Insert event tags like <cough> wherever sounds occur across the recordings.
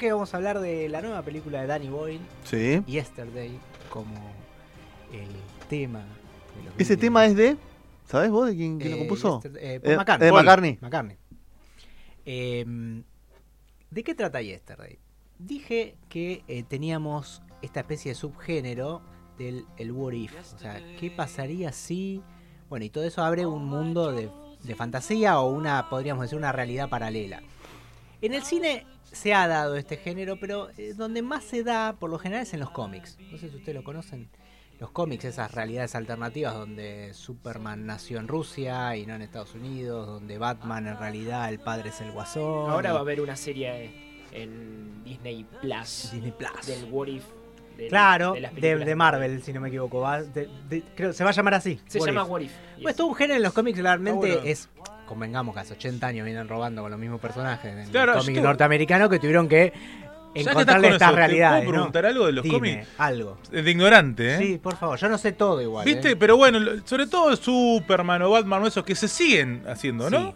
Bloque, vamos a hablar de la nueva película de Danny Boyle, Sí. Yesterday, como el tema. de los Ese tema es de. ¿Sabes vos de quién, quién lo Eh, compuso? Eh, Paul Eh, McCartney. Paul McCartney. McCartney. Eh, ¿De qué trata Yesterday? Dije que eh, teníamos esta especie de subgénero del el what if. O sea, ¿qué pasaría si... Bueno, y todo eso abre un mundo de, de fantasía o una, podríamos decir, una realidad paralela. En el cine se ha dado este género, pero eh, donde más se da, por lo general, es en los cómics. No sé si ustedes lo conocen. Los cómics, esas realidades alternativas donde Superman nació en Rusia y no en Estados Unidos, donde Batman en realidad el padre es el guasón. Ahora y va a haber una serie en Disney Plus Disney Plus. del What If. del- Claro, de, de Marvel, si no me equivoco. va, de- de- creo, se va a llamar así. Se What llama If. What If. Pues todo un género en los cómics realmente bueno. es, convengamos que hace 80 años vienen robando con los mismos personajes en Claro, el cómic norteamericano que tuvieron que encontrarle con estas eso, ¿te realidades. puedo ¿no? preguntar algo de los Dime, cómics? algo. De ignorante, ¿eh? Sí, por favor, yo no sé todo igual. ¿Viste? ¿eh? Pero bueno, sobre todo Superman o Batman o esos que se siguen haciendo, ¿no? Sí.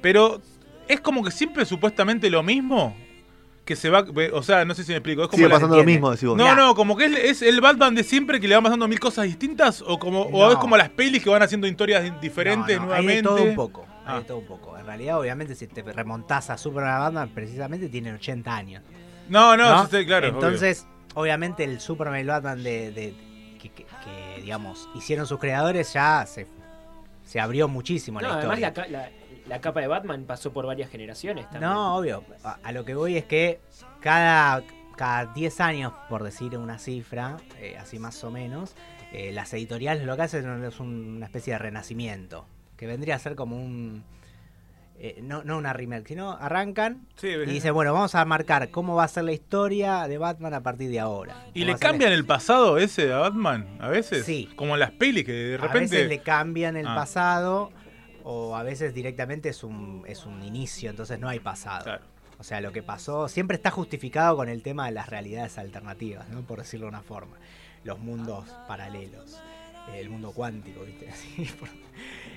Pero es como que siempre supuestamente lo mismo. Que se va. O sea, no sé si me explico. Es como Sigue pasando lo mismo, decís vos. No, Ya. no, como que es, es el Batman de siempre que le va pasando mil cosas distintas. O como o No. es como las pelis que van haciendo historias diferentes No, no, hay nuevamente. de todo un poco. Hay Ah. de todo un poco. En realidad, obviamente, si te remontás a Superman a Batman, precisamente tienen 80 años. No, no, ¿no? sí, claro. Entonces, obviamente, el Superman y Batman de, de- que, que- que, digamos, hicieron sus creadores ya se, se abrió muchísimo No, la además historia. la, ca- la- la capa de Batman pasó por varias generaciones también. No, obvio. A, a lo que voy es que cada, cada 10 años, por decir una cifra, eh, así más o menos, eh, las editoriales lo que hacen es un- una especie de renacimiento. Que vendría a ser como un. eh, no, no una remake, sino arrancan Sí, y dicen, bueno, vamos a marcar cómo va a ser la historia de Batman a partir de ahora. ¿Y ¿Cómo le a cambian el pasado ese a Batman a veces? Sí. Como en las pelis que de A repente. veces le cambian el Ah. pasado o a veces directamente es un, es un inicio, entonces no hay pasado. Claro. O sea, lo que pasó siempre está justificado con el tema de las realidades alternativas, ¿no? por decirlo de una forma. Los mundos paralelos, eh, el mundo cuántico, ¿viste? <laughs>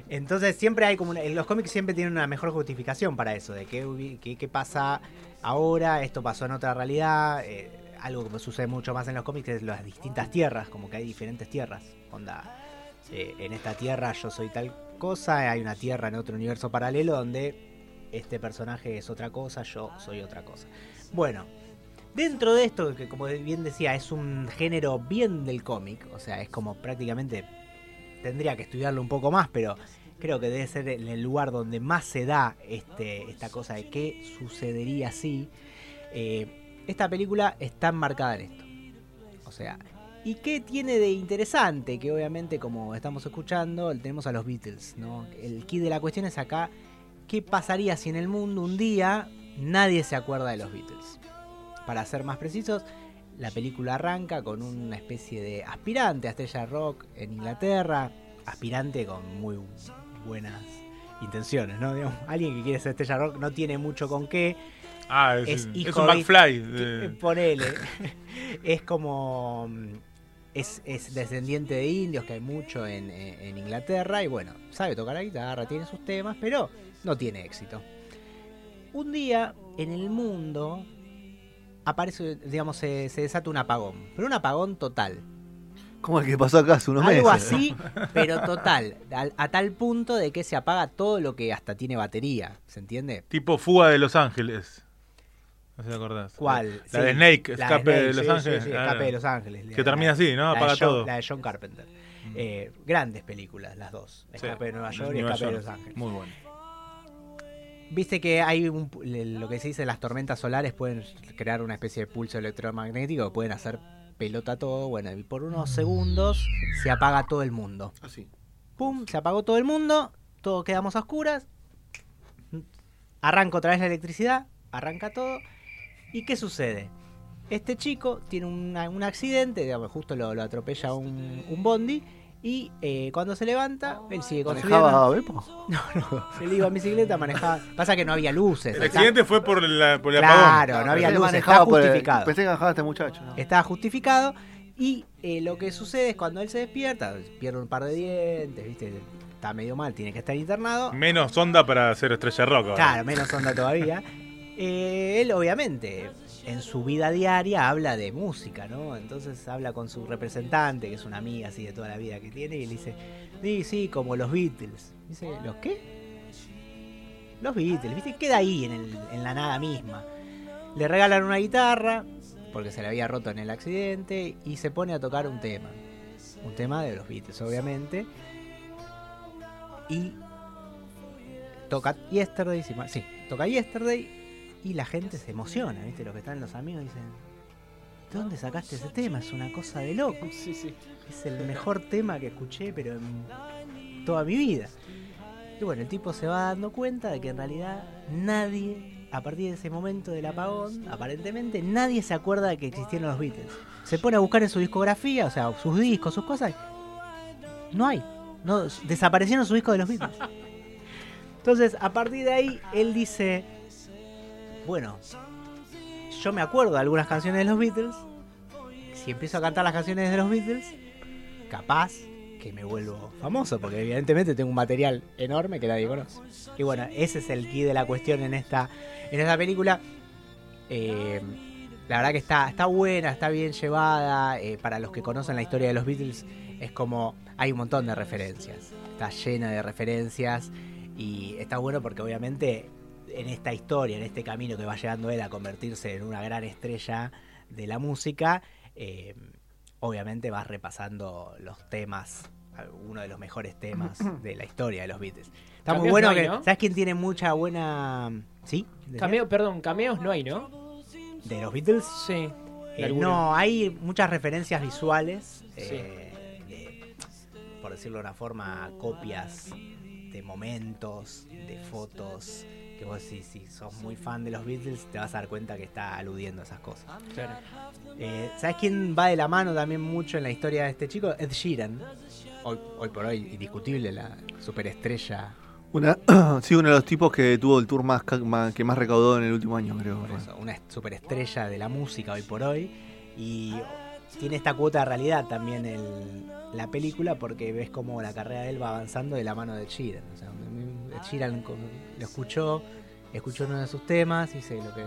Entonces siempre hay como... una- los cómics siempre tienen una mejor justificación para eso, de qué, qué pasa ahora, esto pasó en otra realidad. eh, algo que sucede mucho más en los cómics es las distintas tierras, como que hay diferentes tierras. Onda, eh, en esta tierra yo soy tal cosa, hay una tierra en otro universo paralelo donde este personaje es otra cosa, yo soy otra cosa. Bueno, dentro de esto, que como bien decía, es un género bien del cómic, o sea, es como prácticamente, tendría que estudiarlo un poco más, pero creo que debe ser el lugar donde más se da este, esta cosa de qué sucedería si eh, esta película está enmarcada en esto. O sea, ¿y qué tiene de interesante? Que obviamente, como estamos escuchando, tenemos a los Beatles, ¿no? El key de la cuestión es acá, ¿qué pasaría si en el mundo un día nadie se acuerda de los Beatles? Para ser más precisos, la película arranca con una especie de aspirante a estrella rock en Inglaterra, aspirante con muy buenas intenciones, ¿no? Digamos, alguien que quiere ser estrella rock no tiene mucho con qué, Ah, es, es es hijo un de- McFly. <laughs> de- Ponele. es como. mm, Es, es descendiente de indios, que hay mucho en, en- en Inglaterra. Y bueno, sabe tocar la guitarra, tiene sus temas, pero no tiene éxito. Un día en el mundo aparece, digamos, se, se desata un apagón. Pero un apagón total. Como el que pasó acá hace unos Algo meses. así, <laughs> pero total. al- a tal punto de que se apaga todo lo que hasta tiene batería. ¿Se entiende? Tipo fuga de Los Ángeles. No sé si te acordás. ¿Cuál? La Sí, de Snake, la Escape de Snake, Los sí, Ángeles. sí, sí, Claro. escape de Los Ángeles. Que termina así, ¿no? La de Apaga John- todo. La de John Carpenter. Eh, grandes películas, las dos. Escape de Nueva York y Nueva Escape de. Los Ángeles. Muy bueno. Viste que hay un, lo que se dice las tormentas solares pueden crear una especie de pulso electromagnético, pueden hacer pelota todo. Bueno, y por unos segundos se apaga todo el mundo. Así. Pum, se apagó todo el mundo, todos quedamos a oscuras. Arranca otra vez la electricidad, arranca todo. ¿Y qué sucede? Este chico tiene una- un accidente, digamos, justo lo, lo atropella un, un bondi. Y eh, cuando se levanta, él sigue con. ¿Manejaba Beppo? <laughs> No, no, él iba en bicicleta, manejaba. Pasa que no había luces. El está- accidente fue por, la, por el apagón. Claro, no había luces, el- justificado. Pensé que manejaba este muchacho. ¿no? Estaba justificado. Y eh, lo que sucede es cuando él se despierta, pierde un par de dientes, ¿viste? Está medio mal, tiene que estar internado. Menos onda para hacer estrella rock. ahora. Claro, menos onda todavía. <laughs> Eh, él obviamente en su vida diaria habla de música, ¿no? Entonces habla con su representante, que es una amiga así de toda la vida que tiene, y le dice, sí, sí, como los Beatles. Dice, ¿los qué? Los Beatles, ¿viste? Queda ahí en, el- en la nada misma. Le regalan una guitarra, porque se le había roto en el accidente, y se pone a tocar un tema. Un tema de los Beatles, obviamente. Y toca Yesterday, sí, toca Yesterday y la gente se emociona, ¿viste? Los que están los amigos dicen, ¿de dónde sacaste ese tema? Es una cosa de loco. <laughs> Sí, sí. Es el mejor tema que escuché, pero en toda mi vida. Y bueno, el tipo se va dando cuenta de que en realidad nadie, a partir de ese momento del apagón, aparentemente nadie se acuerda de que existieron los Beatles. Se pone a buscar en su discografía, o sea, sus discos, sus cosas. No hay. No, desaparecieron sus discos de los Beatles. Entonces, a partir de ahí, él dice, bueno, yo me acuerdo de algunas canciones de los Beatles. Si empiezo a cantar las canciones de los Beatles, capaz que me vuelvo famoso, porque evidentemente tengo un material enorme que nadie conoce. Y bueno, ese es el key de la cuestión en esta, en esta película. Eh, la verdad que está, está buena, está bien llevada. eh, para los que conocen la historia de los Beatles, es como hay un montón de referencias. Está llena de referencias y está bueno porque obviamente en esta historia, en este camino que va llevando él a convertirse en una gran estrella de la música, eh, obviamente vas repasando los temas, uno de los mejores temas <clears throat> de la historia de los Beatles. Está muy bueno no hay, que, ¿no? ¿sabes quién tiene mucha buena... ¿Sí? Cameo, perdón, cameos no hay, ¿no? ¿De los Beatles? Sí. Eh, no, hay muchas referencias visuales, Sí. eh, de, por decirlo de una forma, copias de momentos, de fotos, que vos si, si sos muy fan de los Beatles te vas a dar cuenta que está aludiendo a esas cosas. Claro. Eh, ¿Sabes quién va de la mano también mucho en la historia de este chico? Ed Sheeran. Hoy, hoy por hoy, indiscutible, la superestrella. Una, <clears throat> sí, uno de los tipos que tuvo el tour más, ca- más- que más recaudó en el último año, creo. por eso, una superestrella de la música hoy por hoy. Y tiene esta cuota de realidad también el- la película porque ves cómo la carrera de él va avanzando de la mano de Sheeran. O sea, Sheeran co- lo escuchó, escuchó uno de sus temas y dice lo que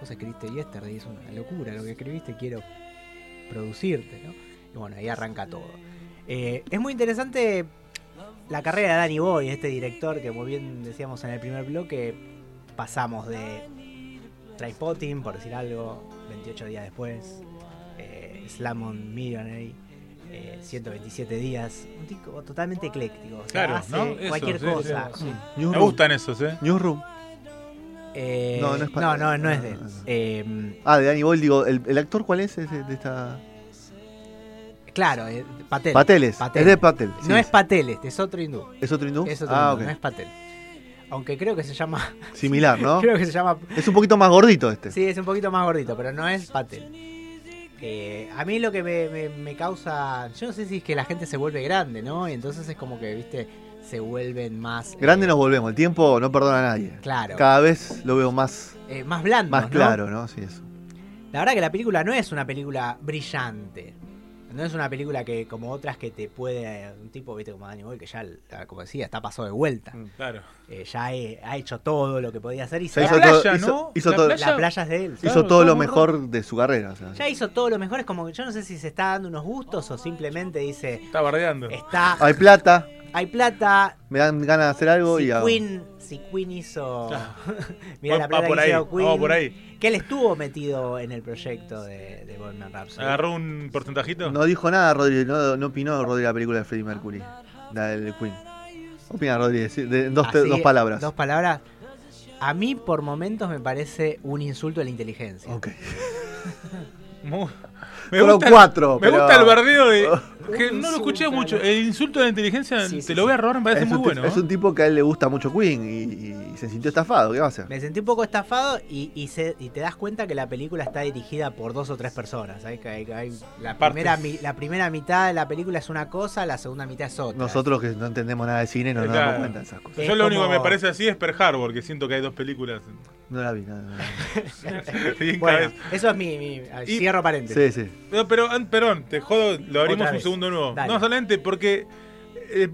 vos escribiste Yesterday es una locura, lo que escribiste quiero producirte, ¿no? Y bueno, ahí arranca todo. Eh, es muy interesante la carrera de Danny Boy, este director que muy bien decíamos en el primer bloque, pasamos de Tripotting, por decir algo, 28 días después, eh, Slam on Millionaire, eh, 127 días, un tipo totalmente ecléctico, o sea, Claro, hace ¿no? Eso, cualquier sí, cosa. sí. Me gustan esos, ¿eh? Newsroom. Eh, No, no es no, no, no es de él. Eh, Ah, de Danny Boyle, digo, ¿el, el actor cuál es ese de esta...? claro, eh, Patel. Pateles. Patel. Es de Patel. sí. No es Patel, este es otro hindú. ¿Es otro hindú? Es otro ah, hindú, no es Patel. Aunque creo que se llama. Similar, ¿no? <laughs> Creo que se llama. Es un poquito más gordito este. Sí, es un poquito más gordito, pero no es Patel. Eh, a mí lo que me, me- me causa. Yo no sé si es que la gente se vuelve grande, ¿no? Y entonces es como que, viste, se vuelven más. Grande eh, nos volvemos. El tiempo no perdona a nadie. Claro. Cada vez lo veo más, eh, más blandos, más ¿no? claro, ¿no? Sí, eso. La verdad que la película no es una película brillante. No es una película que, como otras, que te puede. Un tipo, viste, como Danny Boyle, que ya, como decía, está pasado de vuelta. Claro. Eh, ya he- ha hecho todo lo que podía hacer y Se hizo ha- playa, todo, hizo, ¿no? hizo La todo, playa- la playa es de él. hizo Claro, todo lo todo mejor de su carrera. o sea. Ya hizo todo lo mejor, es como que yo no sé si se está dando unos gustos o simplemente dice, Está bardeando. está, Hay plata, hay plata. Me dan ganas de hacer algo Si y hago. Queen, si Queen hizo. <laughs> Mirá Va- la plata por que ahí, hizo Queen. por ahí. Que él estuvo metido en el proyecto de, de Bohemian Rhapsody. ¿Agarró un porcentajito? No dijo nada Rodri, no, no opinó Rodri la película de Freddie Mercury, la del Queen. Opina de- dos, te- Así, dos palabras. Dos palabras. A mí, por momentos, me parece un insulto a la inteligencia. Ok. <laughs> Me Fueron gusta cuatro, Me pero- gusta el bardeo de. Que no lo escuché mucho. ¿no? El insulto de la inteligencia, Sí, te lo voy a robar, me parece Es muy bueno. es ¿eh? un tipo que a él le gusta mucho Queen y, y se sintió estafado. ¿Qué va a hacer? Me sentí un poco estafado y, y, se- y te das cuenta que la película está dirigida por dos o tres personas. ¿sabes? Que hay- hay- la, primera, mi- la primera mitad de la película es una cosa, la segunda mitad es otra. Nosotros que no entendemos nada de cine no nos damos cuenta de esas cosas. Yo es lo único que me parece así es Pearl Harbor, que siento que hay dos películas. No la vi. No, no <laughs> Bueno, eso es mi. mi- Y- cierro paréntesis. Sí, sí. No, pero, perdón, te jodo, lo abrimos un vez. Nuevo. Dale. No, solamente porque eh,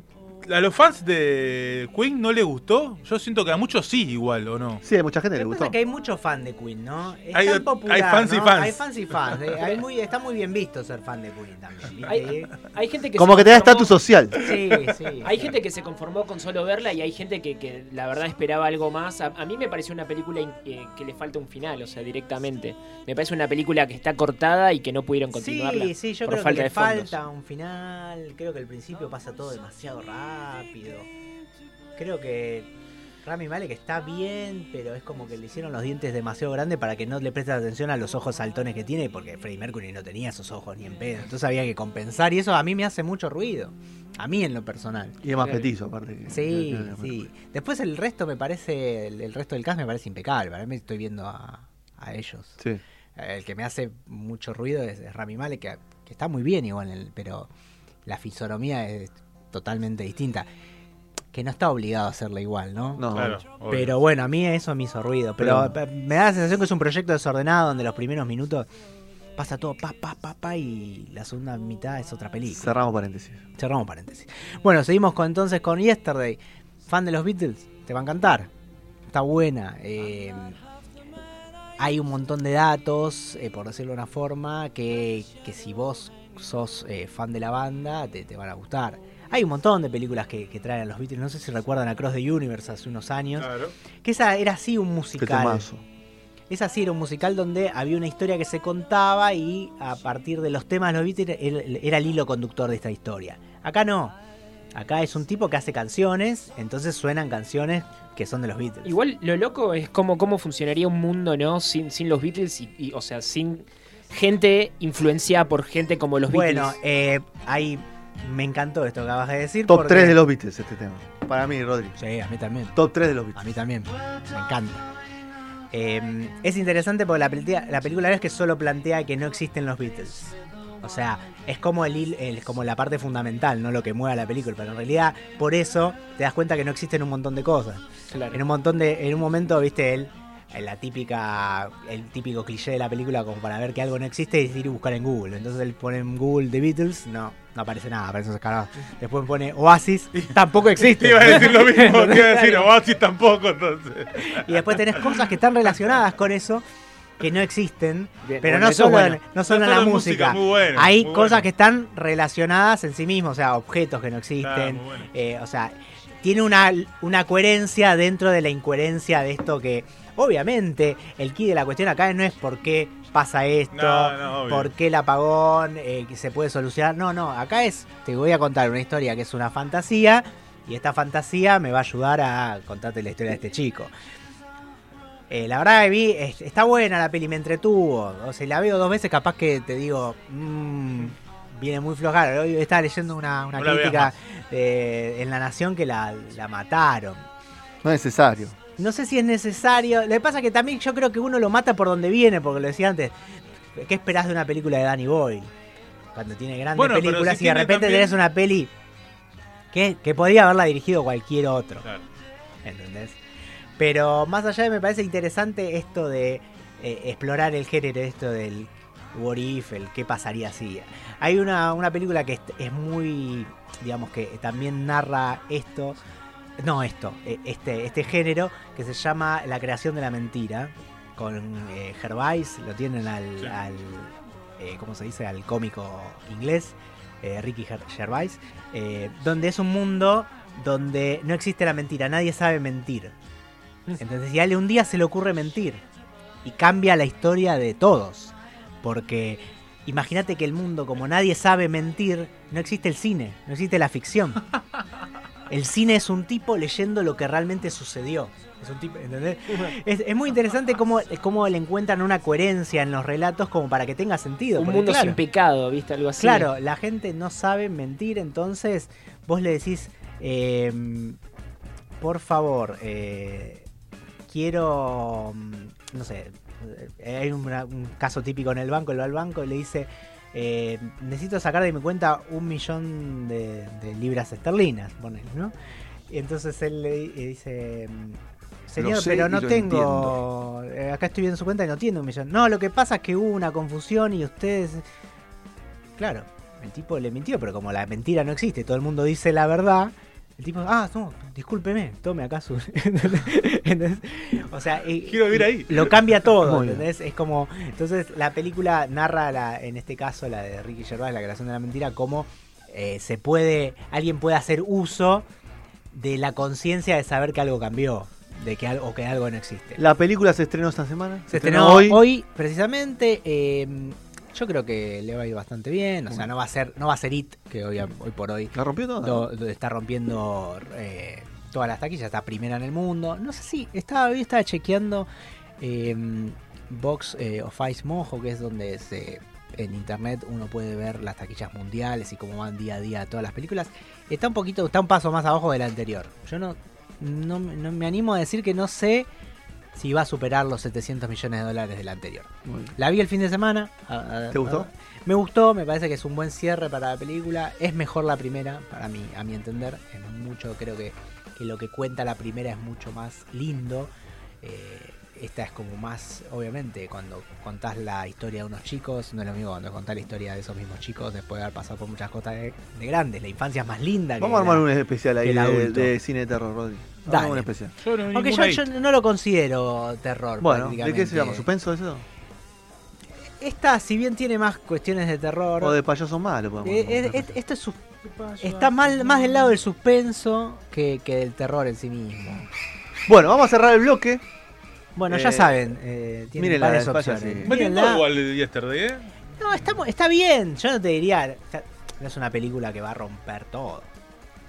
a los fans de Queen no les gustó. Yo siento que a muchos sí, igual, ¿o no? Sí, a mucha gente le gustó. que hay muchos fans de Queen, ¿no? Es Hay- tan popular, hay fans y fans. Hay fans y fans. eh, hay muy, está muy bien visto ser fan de Queen también. Hay, hay gente que Como que te da estatus social. Sí, sí. Hay gente que se conformó con solo verla y hay gente que, que la verdad esperaba algo más. A, a mí me pareció una película in- eh, que le falta un final, o sea, directamente. Me parece una película que está cortada y que no pudieron continuarla. Sí, sí, yo por creo falta que le falta un final. Creo que al principio pasa todo demasiado rápido. Creo que Rami Malek está bien, pero es como que le hicieron los dientes demasiado grandes para que no le prestes atención a los ojos saltones que tiene, porque Freddie Mercury no tenía esos ojos ni en pedo. Entonces había que compensar y eso a mí me hace mucho ruido. A mí en lo personal. Y es más petizo, aparte. Sí, que- que- sí. Después el resto me parece, el, el resto del cast me parece impecable. Para mí estoy viendo a, a ellos. Sí. El que me hace mucho ruido es, es Rami Malek, que, que está muy bien igual, pero la fisonomía es totalmente distinta. Que no está obligado a hacerla igual, ¿no? No, Claro. obvio. Pero bueno, a mí eso me hizo ruido. Pero, Pero- pe- me da la sensación que es un proyecto desordenado donde los primeros minutos pasa todo pa, pa, pa, pa y la segunda mitad es otra película. cerramos paréntesis. Cerramos paréntesis. Bueno, seguimos con, entonces con Yesterday. Fan de los Beatles, te va a encantar. Está buena. eh, hay un montón de datos, eh, por decirlo de una forma, que, que si vos sos eh, fan de la banda, te, te van a gustar. Hay un montón de películas que, que traen a los Beatles. No sé si recuerdan a Cross the Universe hace unos años. Claro. Que esa era así un musical. Esa sí era un musical donde había una historia que se contaba y a partir de los temas de los Beatles era el hilo conductor de esta historia. Acá no. Acá es un tipo que hace canciones, entonces suenan canciones que son de los Beatles. Igual lo loco es cómo, cómo funcionaría un mundo, ¿no? Sin, sin los Beatles y, y, o sea, sin gente influenciada por gente como los bueno, Beatles. eh, ahí me encantó esto que acabas de decir. Top porque- 3 de los Beatles este tema. Para mí, Rodri. Sí, a mí también. Top 3 de los A Beatles. mí también. Me encanta. Eh, es interesante porque la, película- la película es que solo plantea que no existen los Beatles. O sea, es como el, el- como la parte fundamental, no lo que mueve a la película. Pero en realidad, por eso te das cuenta que no existen un montón de cosas. Claro. En un montón de. En un momento, viste, él. En La típica. El típico cliché de la película, como para ver que algo no existe, es ir y buscar en Google. Entonces él pone en Google The Beatles, no, no aparece nada, aparece esos carados. Después pone Oasis, tampoco existe. Te iba a decir lo mismo, te <laughs> iba a decir Oasis tampoco, entonces. Y después tenés cosas que están relacionadas con eso que no existen, Bien, pero bueno, no solo, bueno. en, no solo No en la música. música, muy bueno, Hay cosas bueno. que están relacionadas en sí mismos, o sea, objetos que no existen. eh, o sea, tiene una, una coherencia dentro de la incoherencia de esto que, obviamente, el key de la cuestión acá no es por qué pasa esto, No, no, obvio. por qué el apagón, eh, se puede solucionar. No, no, acá es, te voy a contar una historia que es una fantasía. Y esta fantasía me va a ayudar a contarte la historia de este chico. Eh, la verdad que vi, es- está buena la peli, me entretuvo. O sea, la veo dos veces, capaz que te digo, mmm, viene muy floja. Hoy estaba leyendo una, No crítica de- en La Nación que la, la mataron. No es necesario. No sé si es necesario. Lo que pasa es que también yo creo que uno lo mata por donde viene, porque lo decía antes. ¿Qué esperás de una película de Danny Boyle? Cuando tiene grandes Bueno, películas si y de repente también- tenés una peli que, que podría haberla dirigido cualquier otro. Claro. ¿Entendés? Pero más allá de me parece interesante esto de eh, explorar el género, esto del what if, el qué pasaría si. Hay una, una película que es, es muy, digamos que también narra esto, no esto, eh, este, este género que se llama La creación de la mentira, con eh, Gervais, lo tienen al, Sí. al eh, ¿cómo se dice? Al cómico inglés. eh, Ricky Ger- Gervais, eh, donde es un mundo donde no existe la mentira, nadie sabe mentir. Entonces, y a él un día se le ocurre mentir y cambia la historia de todos. Porque imagínate que el mundo, como nadie sabe mentir, no existe el cine, no existe la ficción. <laughs> El cine es un tipo leyendo lo que realmente sucedió. Es un tipo, ¿entendés? Es, es muy interesante cómo, cómo le encuentran una coherencia en los relatos como para que tenga sentido. Un mundo claro, sin pecado, ¿viste? Algo así. Claro, la gente no sabe mentir, entonces vos le decís, eh, por favor, eh, quiero, mm, no sé, eh, hay un, un caso típico en el banco, él va al banco y le dice, eh, necesito sacar de mi cuenta un millón de, de libras esterlinas, ponele, ¿no? Y entonces él le di- dice, mm, señor, sé pero no tengo, eh, acá estoy viendo su cuenta y no tiene un millón. No, lo que pasa es que hubo una confusión y ustedes... Claro, el tipo le mintió, pero como la mentira no existe, todo el mundo dice la verdad, el tipo, ah, no, discúlpeme, tome acá su... <laughs> ¿Entendés? O sea, eh, Quiero vivir ahí. lo cambia todo. ¿entendés? Es como, entonces la película narra, la, en este caso la de Ricky Gervais, la creación de la mentira, cómo eh, se puede, alguien puede hacer uso de la conciencia de saber que algo cambió, de que algo, o que algo no existe. ¿La película se estrenó esta semana? Se estrenó hoy, precisamente. eh, yo creo que le va a ir bastante bien. O sea, no va a ser, no va a ser It, que hoy, hoy por hoy ¿La rompió toda? está rompiendo eh, todas las taquillas, está primera en el mundo. No sé si estaba, hoy estaba chequeando eh, Box eh, of Ice Mojo, que es donde se, en internet uno puede ver las taquillas mundiales y cómo van día a día todas las películas. Está un poquito, está un paso más abajo de la anterior. Yo no, no, no me animo a decir que no sé si va a superar los 700 millones de dólares de la anterior. La vi el fin de semana. a- a- ¿Te gustó? Me gustó, me parece que es un buen cierre para la película. Es mejor la primera, para mí, a mi entender. Es mucho, creo que, que lo que cuenta la primera es mucho más lindo. Eh, esta es como más, obviamente, cuando contás la historia de unos chicos, no es lo mismo cuando contás la historia de esos mismos chicos después de haber pasado por muchas cosas de, de grandes. La infancia es más linda. Vamos a armar la- un especial ahí de, cine de terror, Rodri. Dale. Un especial. Yo no vi Aunque yo, no lo considero terror. Bueno, ¿de qué se llama? ¿Suspenso eso? Esta, si bien tiene más cuestiones de terror, O de payaso malo, podemos eh, esto es está mal, más del lado del suspenso que, que del terror en sí mismo. Bueno, vamos a cerrar el bloque. Bueno, ya Eh, saben, eh, tienen mírenla, varias opciones. sí. Mírenla. igual el Yesterday, ¿eh? No, está, está bien. Yo no te diría. no es una película que va a romper todo.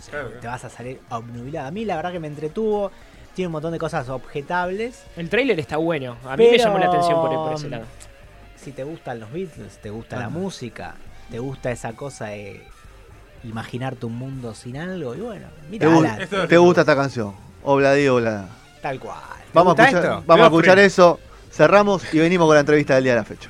Claro. Te vas a salir obnubilada. A mí, la verdad, que me entretuvo. Tiene un montón de cosas objetables. El tráiler está bueno. A mí me llamó la atención por, por ese lado. Si te gustan los Beatles, te gusta la música, te gusta esa cosa de imaginarte un mundo sin algo. Y bueno, ¿Te, mira, gu- Esto- te gusta esta canción? Obladi, oblada. Tal cual. ¿Te Vamos a escuchar, vamos a eso, cerramos y venimos con la entrevista del día de la fecha.